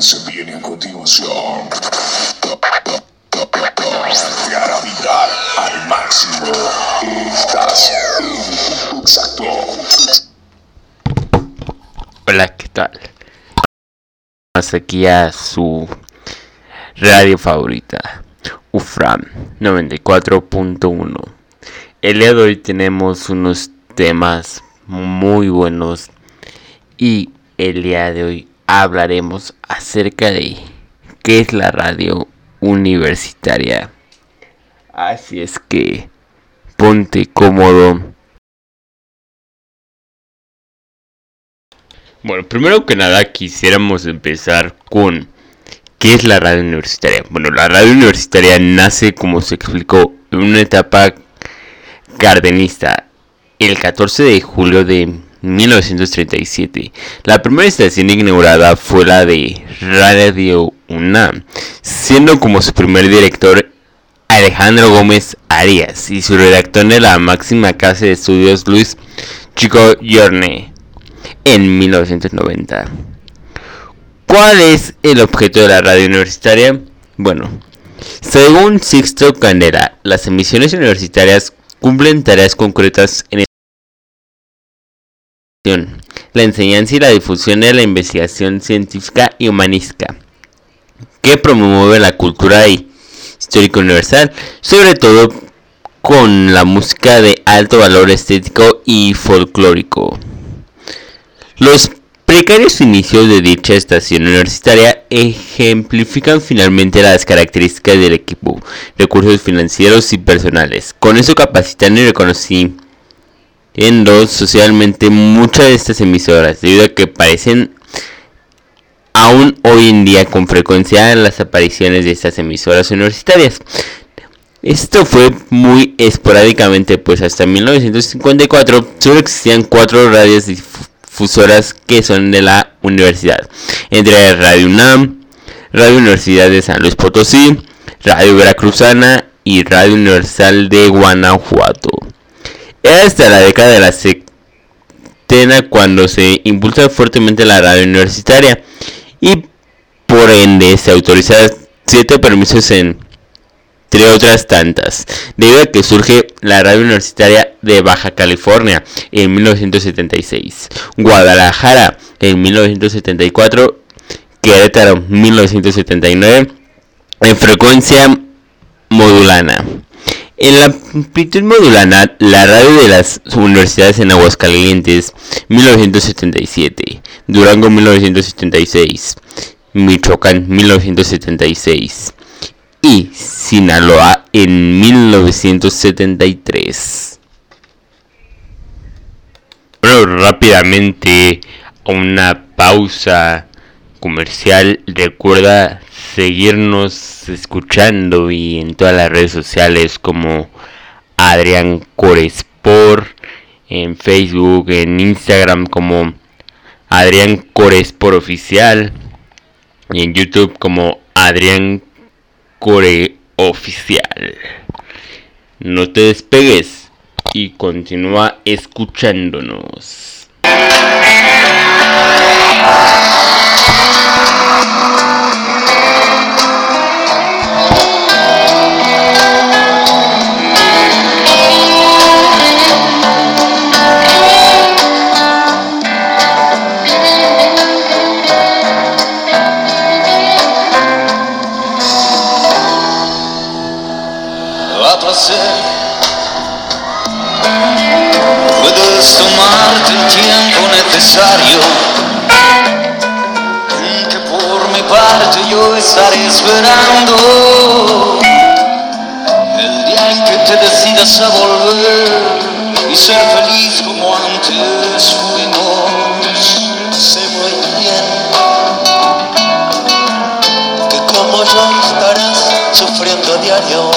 se viene a continuación. Gravidad al máximo. Estás en exacto. Hola, ¿qué tal? Más aquí a su radio favorita, UFRAM 94.1. El día de hoy tenemos unos temas muy buenos y el día de hoy hablaremos acerca de qué es la radio universitaria. Así es que ponte cómodo. Bueno, primero que nada quisiéramos empezar con qué es la radio universitaria. Bueno, la radio universitaria nace, como se explicó, en una etapa cardenista el 14 de julio de 1937. La primera estación inaugurada fue la de Radio UNAM, siendo como su primer director Alejandro Gómez Arias y su redactor de la máxima casa de estudios Luis Chico Yorne en 1990. ¿Cuál es el objeto de la radio universitaria? Bueno, según Sixto Candela, las emisiones universitarias cumplen tareas concretas en la enseñanza y la difusión de la investigación científica y humanística, que promueve la cultura histórica universal, sobre todo con la música de alto valor estético y folclórico. Los precarios inicios de dicha estación universitaria ejemplifican finalmente las características del equipo, recursos financieros y personales. Con eso capacitan y reconocen socialmente muchas de estas emisoras, debido a que parecen aún hoy en día con frecuencia las apariciones de estas emisoras universitarias. Esto fue muy esporádicamente, pues hasta 1954 solo existían cuatro radios difusoras que son de la universidad, entre Radio UNAM, Radio Universidad de San Luis Potosí, Radio Veracruzana y Radio Universal de Guanajuato. Era hasta la década de la setena cuando se impulsa fuertemente la radio universitaria y por ende se autorizaron siete permisos entre otras tantas, debido a que surge la radio universitaria de Baja California en 1976, Guadalajara en 1974, Querétaro 1979, en frecuencia modulana. En la amplitud modulana, la radio de las universidades en Aguascalientes, 1977, Durango, 1976, Michoacán, 1976 y Sinaloa en 1973. Bueno, rápidamente una pausa comercial. Recuerda seguirnos escuchando y en todas las redes sociales como Adrián Corespor, en Facebook, en Instagram como Adrián Corespor Oficial y en YouTube como Adrián Core Oficial. No te despegues y continúa escuchándonos. Esperando el día en que te decidas a volver y ser feliz como antes fuimos. Sé muy bien. Que como yo estarás sufriendo diario.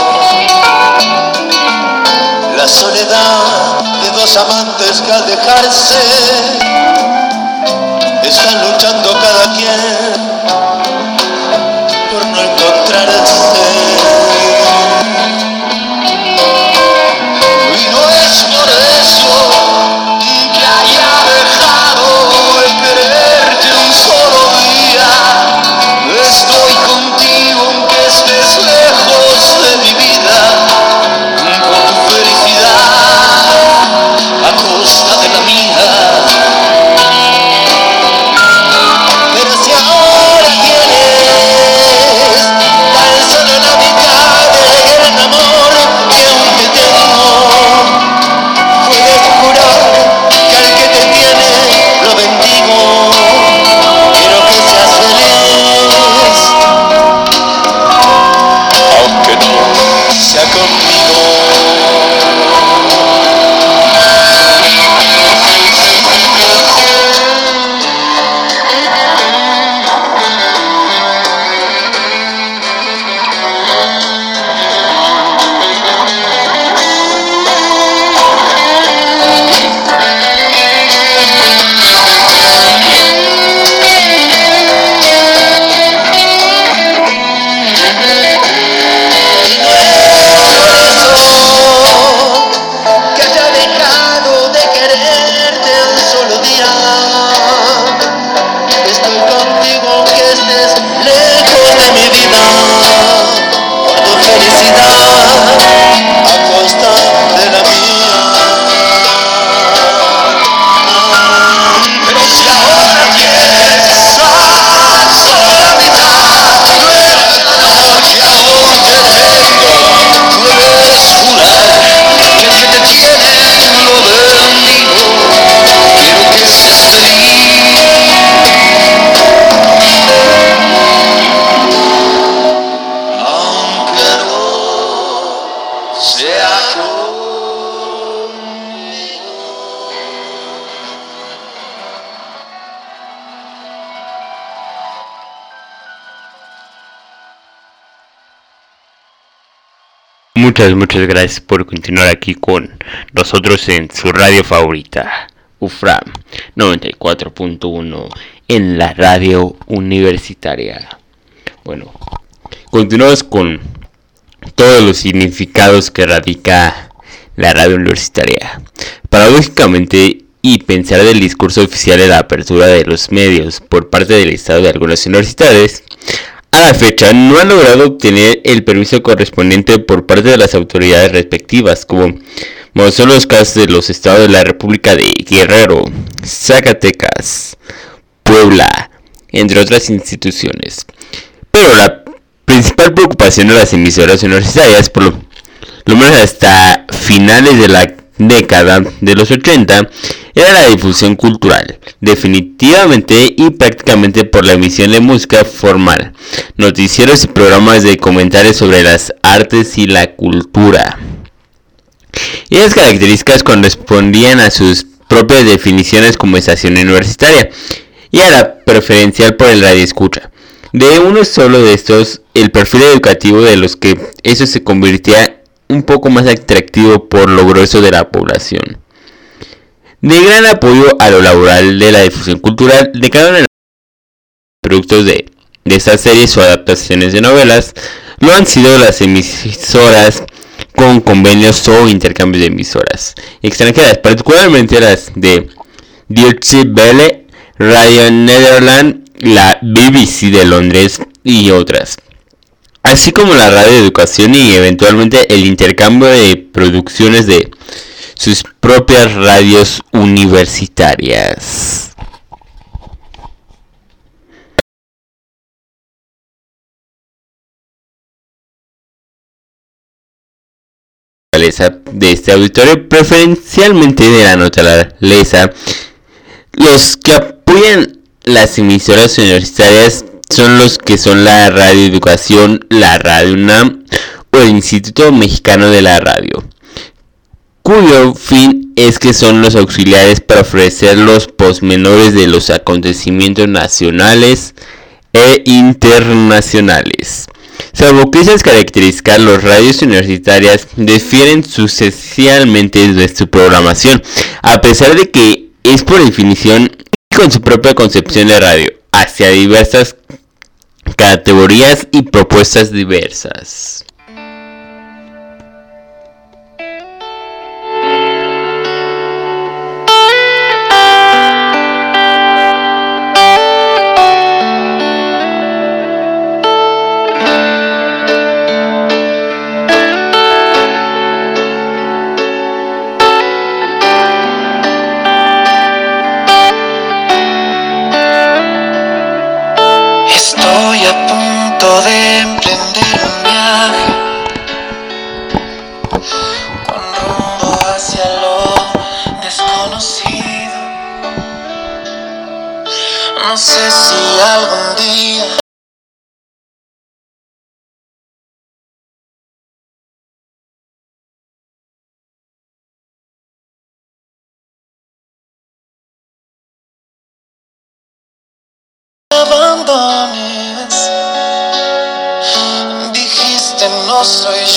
La soledad de dos amantes que al dejarse están luchando cada quien Muchas, muchas gracias por continuar aquí con nosotros en su radio favorita, UFRAM 94.1 en la radio universitaria. Bueno, continuamos con todos los significados que radica la radio universitaria. Paradójicamente, y pensar del discurso oficial de la apertura de los medios por parte del Estado de algunas universidades, a la fecha no han logrado obtener el permiso correspondiente por parte de las autoridades respectivas, como, son los casos de los estados de la República de Guerrero, Zacatecas, Puebla, entre otras instituciones. Pero la principal preocupación de las emisoras universitarias, por lo, menos hasta finales de la década de los 80, era la difusión cultural, definitivamente y prácticamente por la emisión de música formal, noticieros y programas de comentarios sobre las artes y la cultura. Y características correspondían a sus propias definiciones como estación universitaria y a la preferencial por el radio escucha. De uno solo de estos, el perfil educativo de los que eso se convertía un poco más atractivo por lo grueso de la población. De gran apoyo a lo laboral de la difusión cultural de cada una de los productos de, de estas series o adaptaciones de novelas, lo han sido las emisoras con convenios o intercambios de emisoras extranjeras, particularmente las de Deutsche Welle, Radio Netherlands, la BBC de Londres y otras. Así como la radio educación y eventualmente el intercambio de producciones de sus propias radios universitarias. de este auditorio, preferencialmente de la naturaleza, los que apoyan las emisoras universitarias son los que son la Radio Educación, la Radio UNAM o el Instituto Mexicano de la Radio cuyo fin es que son los auxiliares para ofrecer los posmenores de los acontecimientos nacionales e internacionales. Salvo que esas características, los radios universitarias difieren sustancialmente de su programación, a pesar de que es por definición con su propia concepción de radio, hacia diversas categorías y propuestas diversas.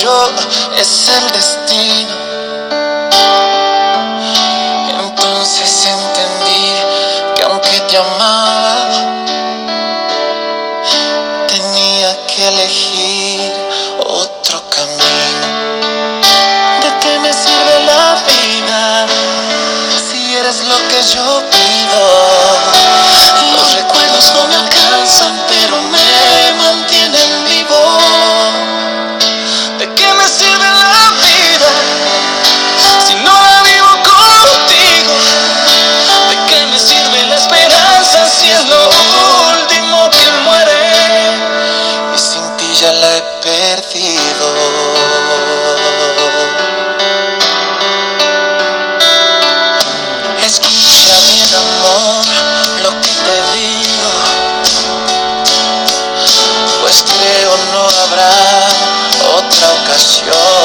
Yo, es el destino. Otra ocasión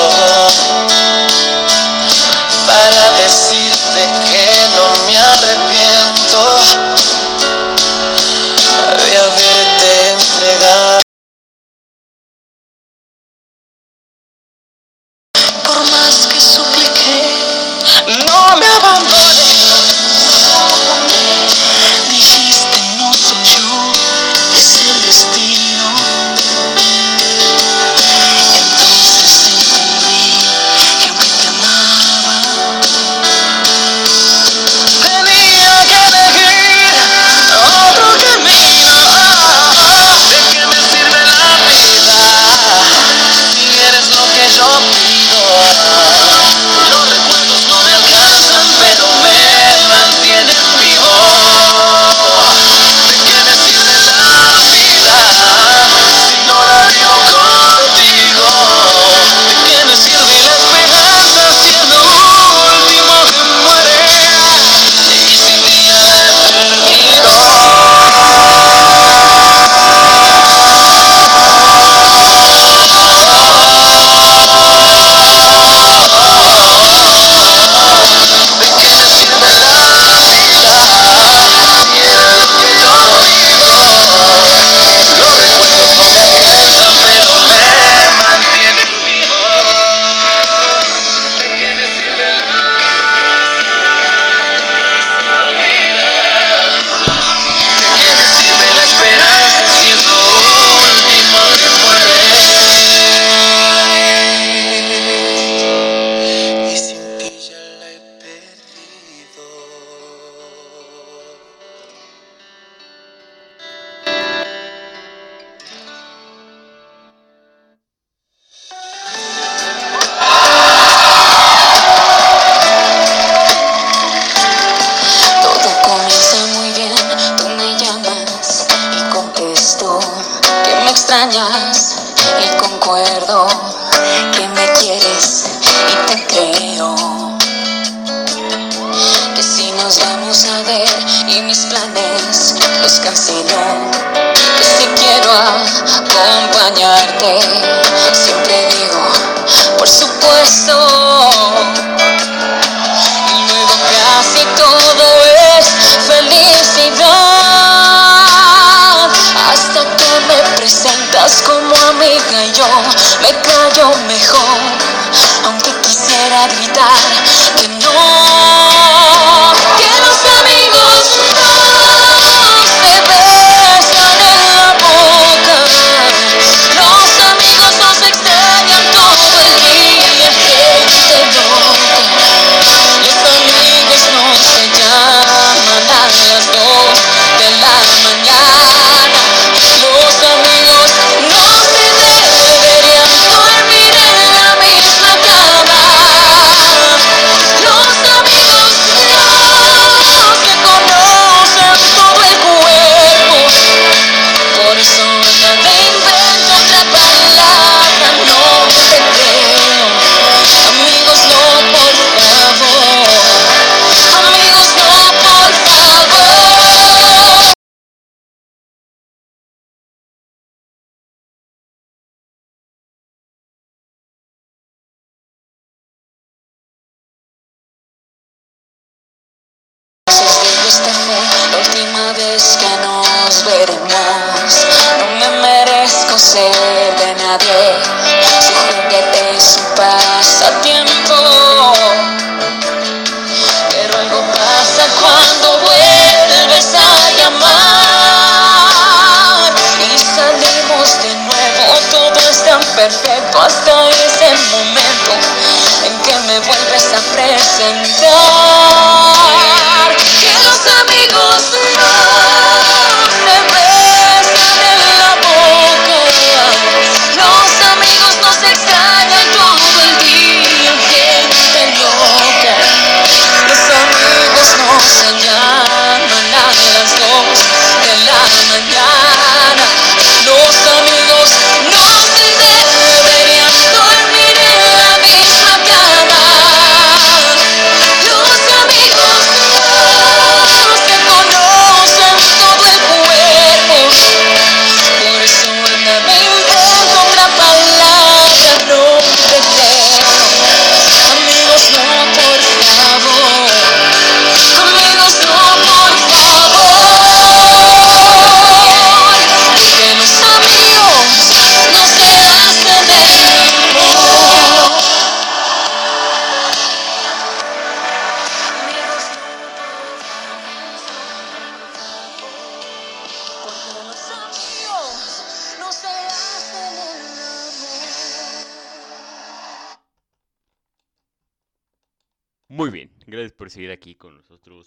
Y luego casi todo es felicidad. Hasta que me presentas como amiga yo me callo mejor. Vez que nos veremos. No me merezco ser de nadie. Su juguete es un pasatiempo. Pero algo pasa cuando vuelves a llamar. Y salimos de nuevo. Todo es tan perfecto hasta ese momento en que me vuelves a presentar.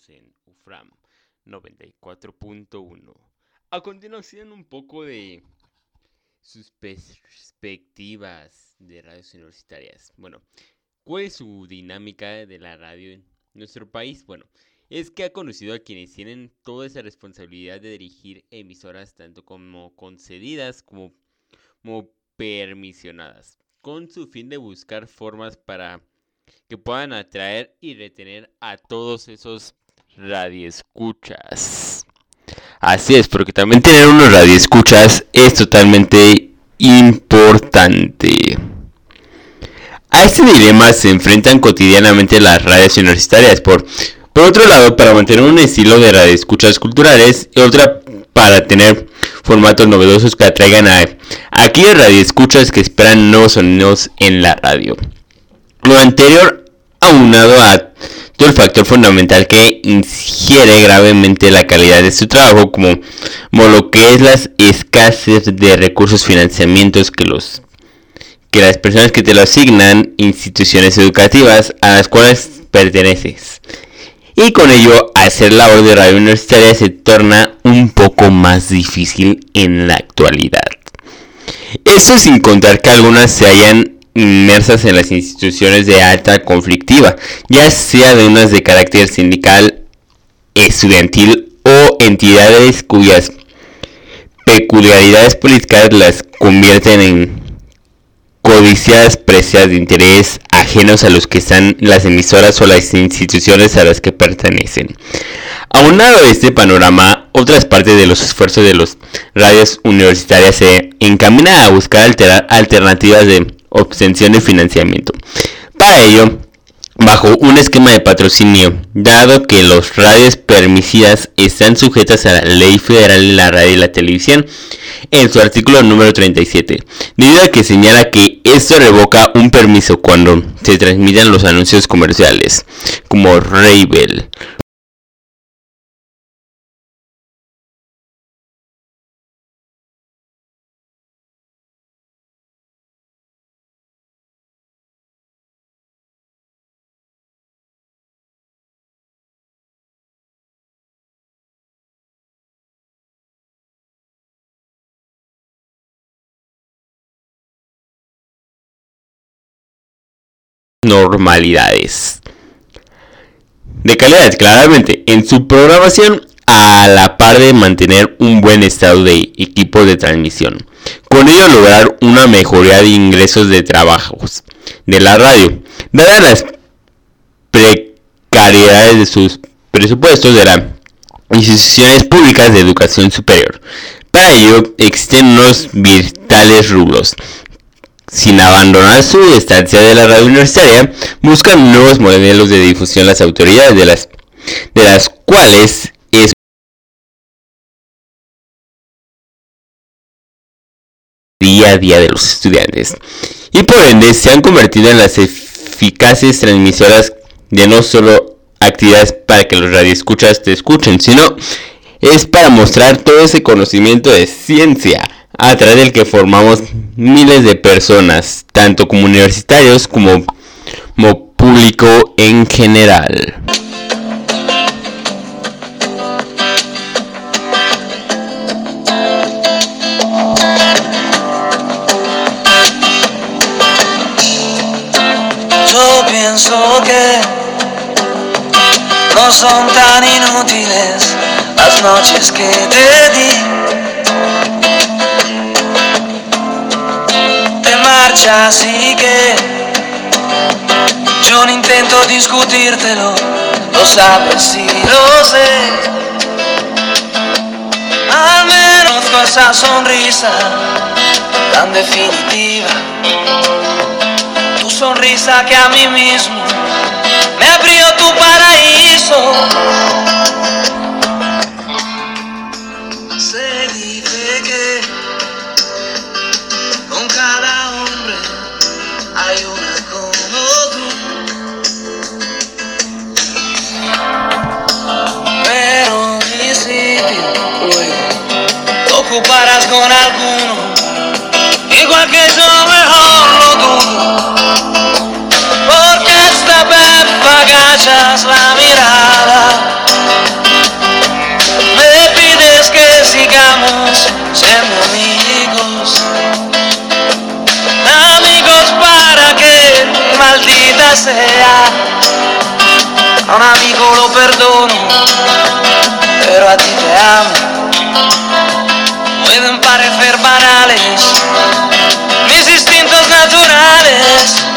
En UFRAM 94.1. A continuación un poco de sus perspectivas de radios universitarias. Bueno, ¿cuál es su dinámica de la radio en nuestro país? Bueno, es que ha conocido a quienes tienen toda esa responsabilidad de dirigir emisoras tanto como concedidas como, como permisionadas, con su fin de buscar formas para que puedan atraer y retener a todos esos radioescuchas. Así es, porque también tener unos radioescuchas es totalmente importante. A este dilema se enfrentan cotidianamente las radios universitarias. Por, por otro lado, para mantener un estilo de radioescuchas culturales y otra para tener formatos novedosos que atraigan a, aquellos radioescuchas que esperan nuevos sonidos en la radio. Lo anterior aunado a todo el factor fundamental que ingiere gravemente la calidad de su trabajo, como, lo que es las escasez de recursos financiamientos que los que las personas que te lo asignan, instituciones educativas a las cuales perteneces. Y con ello, hacer labor de radio universitaria se torna un poco más difícil en la actualidad. Esto sin contar que algunas se hayan inmersas en las instituciones de alta conflictiva, ya sea de unas de carácter sindical, estudiantil o entidades cuyas peculiaridades políticas las convierten en codiciadas precias de interés ajenos a los que están las emisoras o las instituciones a las que pertenecen. Aunado a este panorama, otras partes de los esfuerzos de los radios universitarias se encaminan a buscar alternativas de obtención de financiamiento. Para ello, bajo un esquema de patrocinio, dado que los radios permitidas están sujetas a la Ley Federal de la Radio y la Televisión, en su artículo número 37, debido a que señala que esto revoca un permiso cuando se transmiten los anuncios comerciales, como Ravel, normalidades. De calidad, claramente, en su programación a la par de mantener un buen estado de equipo de transmisión. Con ello lograr una mejoría de ingresos de trabajos de la radio, dadas las precariedades de sus presupuestos de las instituciones públicas de educación superior. Para ello existen unos vitales rubros sin abandonar su estancia de la radio universitaria, buscan nuevos modelos de difusión las autoridades de las, de las cuales es día a día de los estudiantes. Y por ende se han convertido en las eficaces transmisoras de no solo actividades para que los radioescuchas te escuchen, sino es para mostrar todo ese conocimiento de ciencia a través del que formamos miles de personas, tanto como universitarios como, como público en general. Yo pienso que no son tan inútiles las noches que te di así que yo no intento discutírtelo, lo sabes y lo sé. Al menos con esa sonrisa tan definitiva, tu sonrisa que a mí mismo me abrió tu paraíso. Ocuparás con alguno, igual que yo mejor lo dudo, porque esta vez agachas la mirada, me pides que sigamos siendo amigos, amigos para que maldita sea, a un amigo lo perdono, pero a ti te amo pueden parecer banales, mis instintos naturales.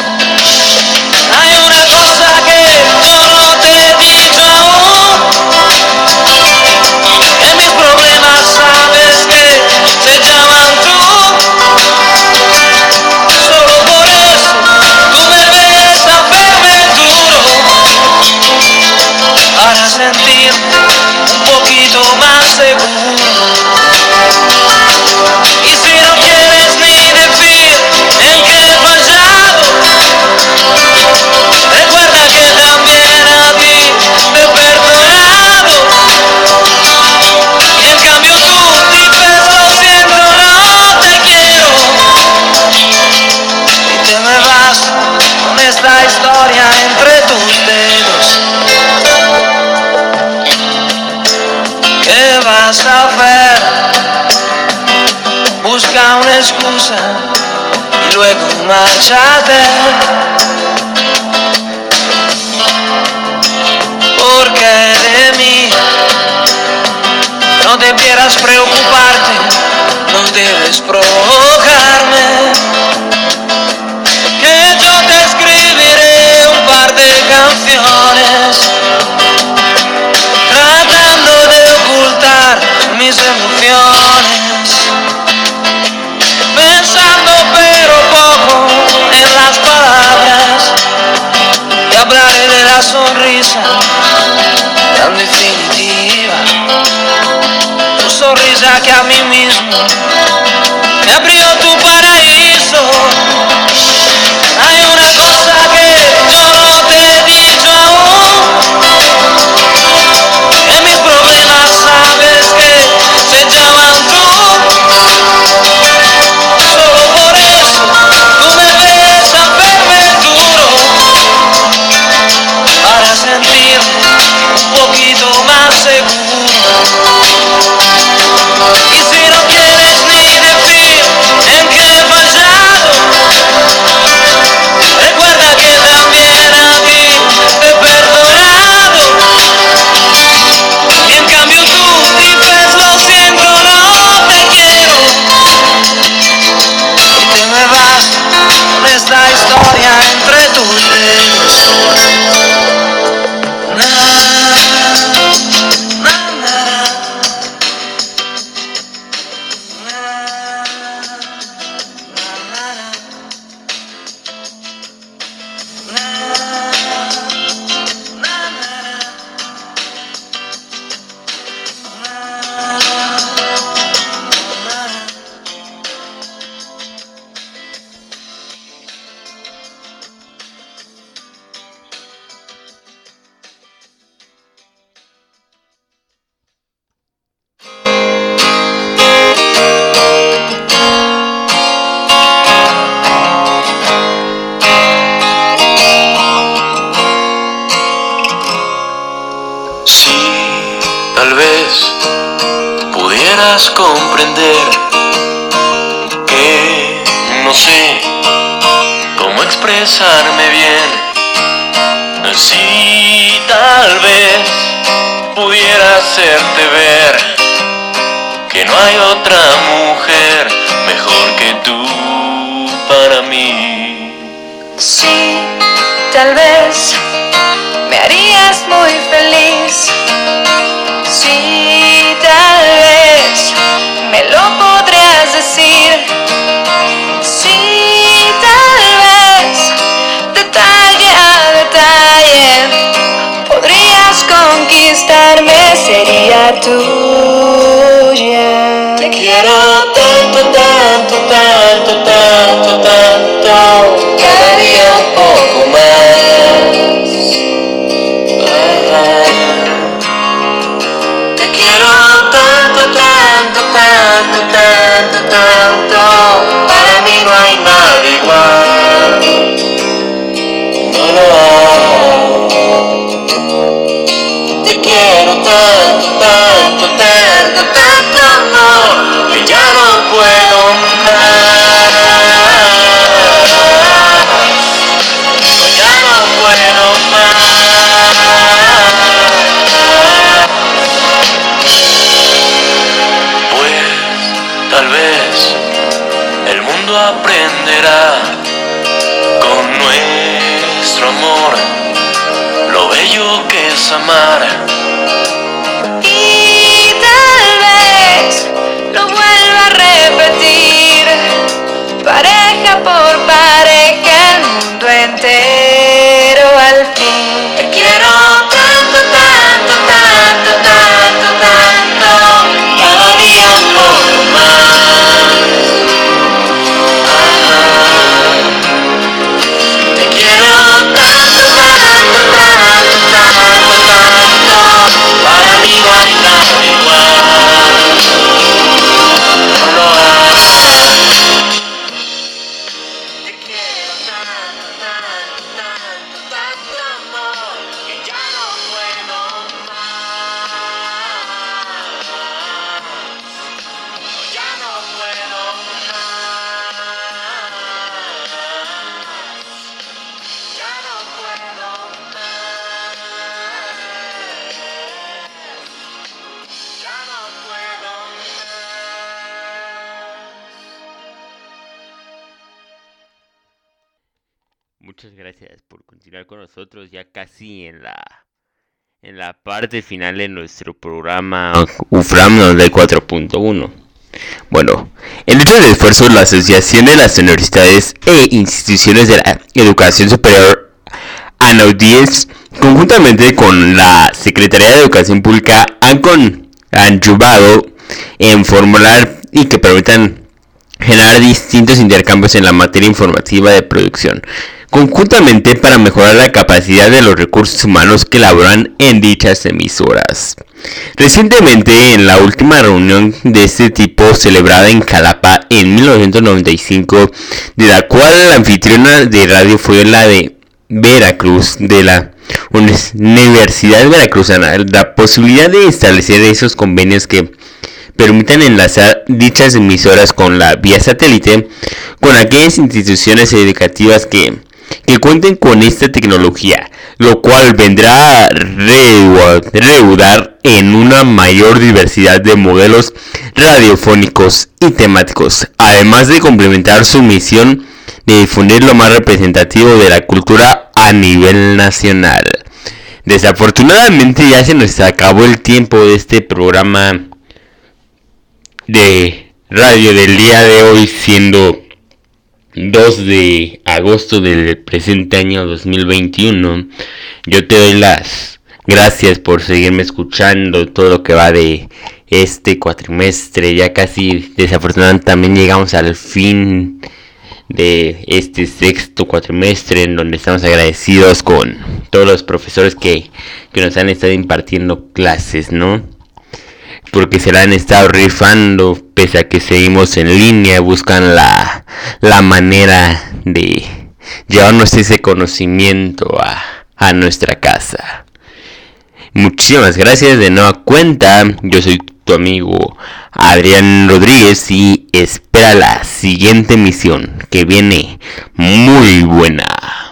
excusa y luego márchate. Porque de mí no debieras preocuparte, no debes preocuparte. tan definitiva, tu sonrisa que a mí mismo vez, sí, tal vez me lo podrías decir. Sí, tal vez, detalle a detalle, podrías conquistarme, sería tuya. Te quiero tanto, tanto, tanto, tanto, tanto. Con nosotros ya casi en la en la parte final de nuestro programa UFRAM 4.1. Bueno, en hecho de esfuerzo, la Asociación de las Universidades e Instituciones de la Educación Superior, ANAUDIES, conjuntamente con la Secretaría de Educación Pública, han, con, han en formular y que permitan generar distintos intercambios en la materia informativa de producción conjuntamente para mejorar la capacidad de los recursos humanos que laboran en dichas emisoras. Recientemente, en la última reunión de este tipo celebrada en Jalapa en 1995, de la cual la anfitriona de radio fue la de Veracruz, de la Universidad Veracruzana, la posibilidad de establecer esos convenios que permitan enlazar dichas emisoras con la vía satélite con aquellas instituciones educativas que que cuenten con esta tecnología, lo cual vendrá a reudar en una mayor diversidad de modelos radiofónicos y temáticos, además de complementar su misión de difundir lo más representativo de la cultura a nivel nacional. Desafortunadamente ya se nos acabó el tiempo de este programa de radio del día de hoy siendo 2 de agosto del presente año 2021. Yo te doy las gracias por seguirme escuchando todo lo que va de este cuatrimestre. Ya casi desafortunadamente también llegamos al fin de este sexto cuatrimestre en donde estamos agradecidos con todos los profesores que, que nos han estado impartiendo clases, ¿no? Porque se la han estado rifando pese a que seguimos en línea, buscan la, la manera de llevarnos ese conocimiento a, a nuestra casa. Muchísimas gracias de nueva cuenta. Yo soy tu amigo Adrián Rodríguez y espera la siguiente misión que viene muy buena.